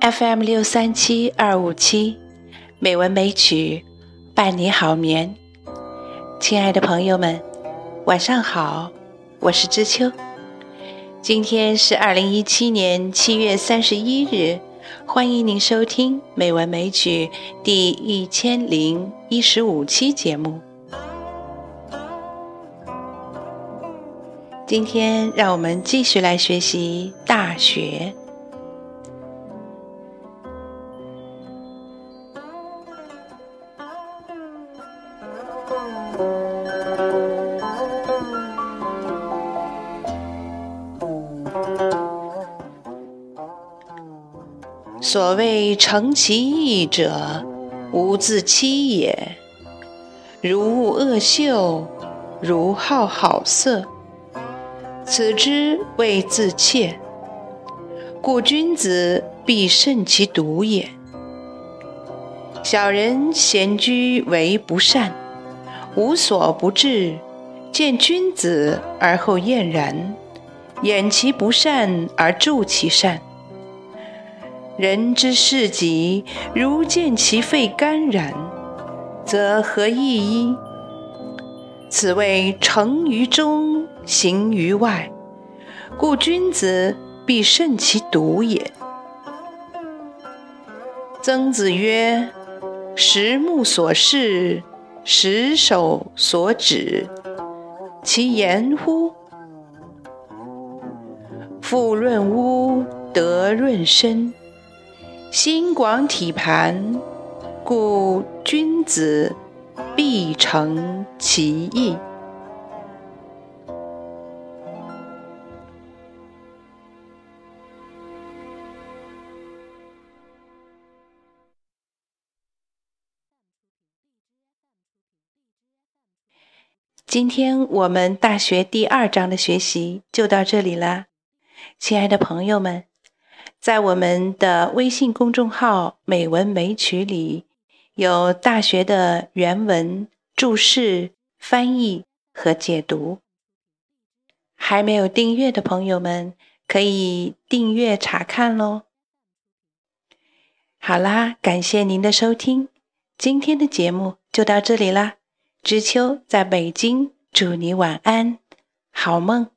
FM 六三七二五七，美文美曲伴你好眠。亲爱的朋友们，晚上好，我是知秋。今天是二零一七年七月三十一日，欢迎您收听《美文美曲》第一千零一十五期节目。今天让我们继续来学习《大学》。所谓诚其意者，无自欺也。如恶恶秀，如好好色，此之谓自怯。故君子必慎其独也。小人闲居为不善，无所不至，见君子而后厌然，掩其不善而助其善。人之视己，如见其肺肝然，则何益矣？此谓诚于中，行于外。故君子必慎其独也。曾子曰：“十目所视，十手所指，其言乎？”富润屋，德润身。心广体盘，故君子必诚其意。今天我们大学第二章的学习就到这里啦，亲爱的朋友们。在我们的微信公众号“美文美曲”里，有大学的原文注释、翻译和解读。还没有订阅的朋友们，可以订阅查看喽。好啦，感谢您的收听，今天的节目就到这里啦。知秋在北京，祝你晚安，好梦。